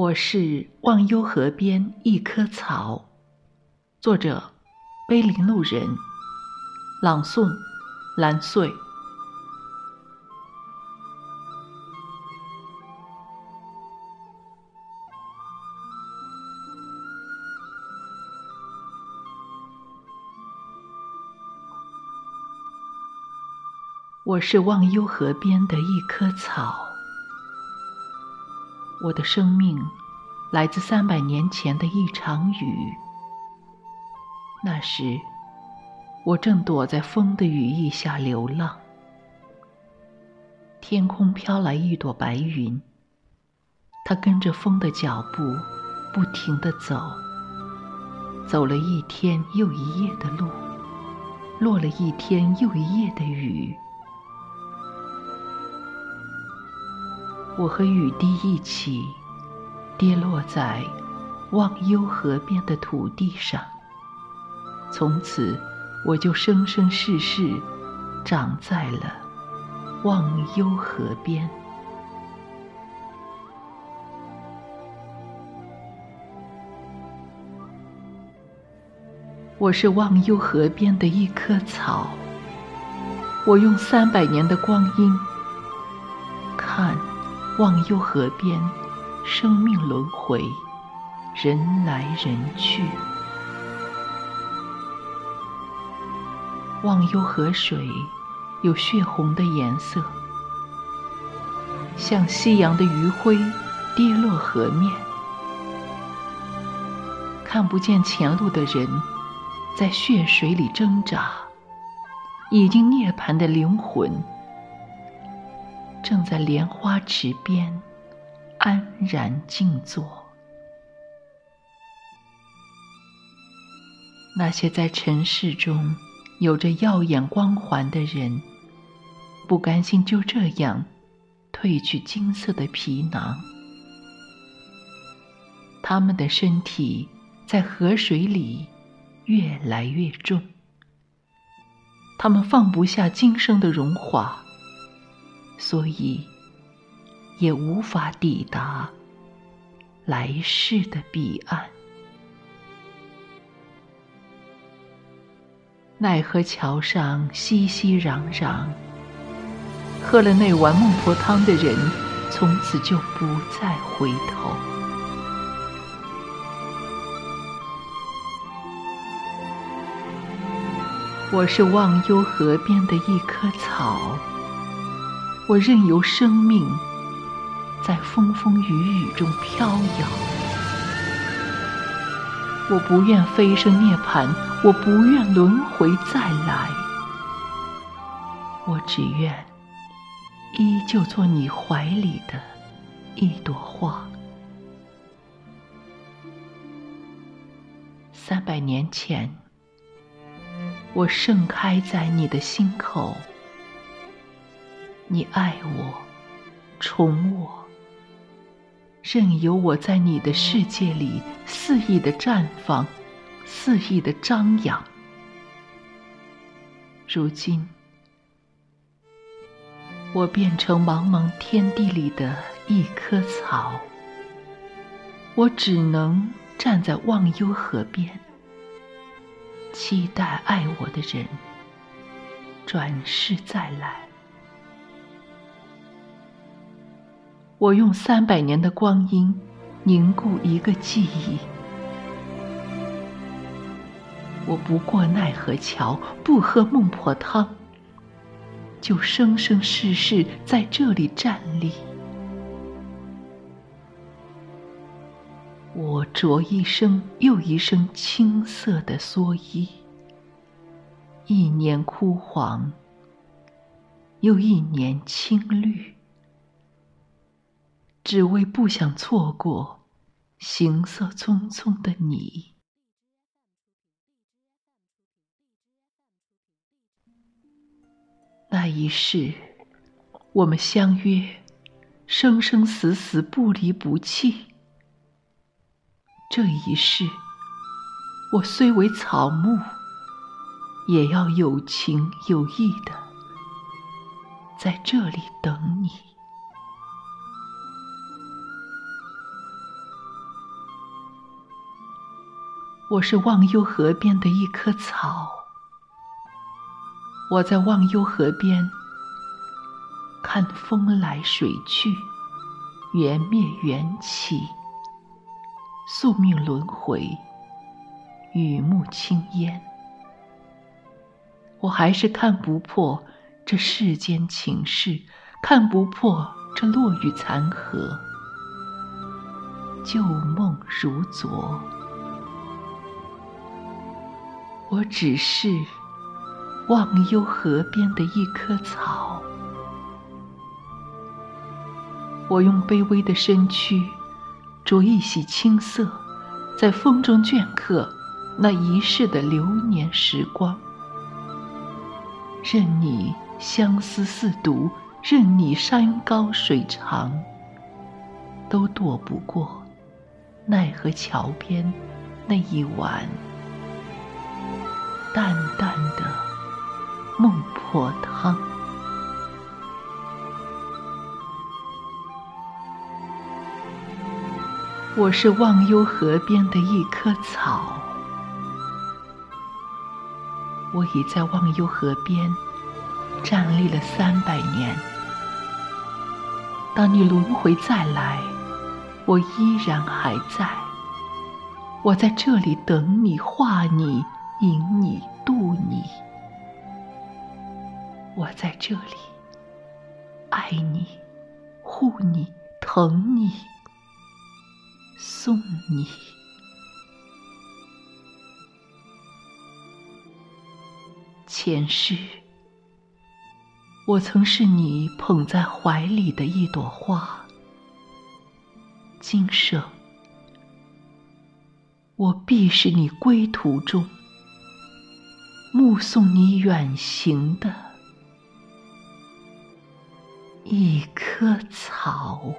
我是忘忧河边一棵草，作者：碑林路人，朗诵：蓝穗。我是忘忧河边的一棵草。我的生命来自三百年前的一场雨。那时，我正躲在风的羽翼下流浪。天空飘来一朵白云，它跟着风的脚步，不停地走。走了一天又一夜的路，落了一天又一夜的雨。我和雨滴一起跌落在忘忧河边的土地上，从此我就生生世世长在了忘忧河边。我是忘忧河边的一棵草，我用三百年的光阴。忘忧河边，生命轮回，人来人去。忘忧河水有血红的颜色，像夕阳的余晖跌落河面。看不见前路的人，在血水里挣扎。已经涅槃的灵魂。正在莲花池边安然静坐。那些在尘世中有着耀眼光环的人，不甘心就这样褪去金色的皮囊，他们的身体在河水里越来越重，他们放不下今生的荣华。所以，也无法抵达来世的彼岸。奈何桥上熙熙攘攘，喝了那碗孟婆汤的人，从此就不再回头。我是忘忧河边的一棵草。我任由生命在风风雨雨中飘摇，我不愿飞升涅槃，我不愿轮回再来，我只愿依旧做你怀里的一朵花。三百年前，我盛开在你的心口。你爱我，宠我，任由我在你的世界里肆意的绽放，肆意的张扬。如今，我变成茫茫天地里的一棵草，我只能站在忘忧河边，期待爱我的人转世再来。我用三百年的光阴凝固一个记忆。我不过奈何桥，不喝孟婆汤，就生生世世在这里站立。我着一身又一身青色的蓑衣，一年枯黄，又一年青绿。只为不想错过行色匆匆的你。那一世，我们相约，生生死死不离不弃。这一世，我虽为草木，也要有情有义的在这里等你。我是忘忧河边的一棵草，我在忘忧河边看风来水去，缘灭缘起，宿命轮回，雨幕青烟。我还是看不破这世间情事，看不破这落雨残荷，旧梦如昨。我只是忘忧河边的一棵草，我用卑微的身躯着一袭青色，在风中镌刻那一世的流年时光。任你相思似毒，任你山高水长，都躲不过奈何桥边那一碗。淡淡的孟婆汤。我是忘忧河边的一棵草，我已在忘忧河边站立了三百年。当你轮回再来，我依然还在。我在这里等你，画你。引你渡你，我在这里爱你、护你、疼你、送你。前世，我曾是你捧在怀里的一朵花；今生，我必是你归途中。目送你远行的一棵草。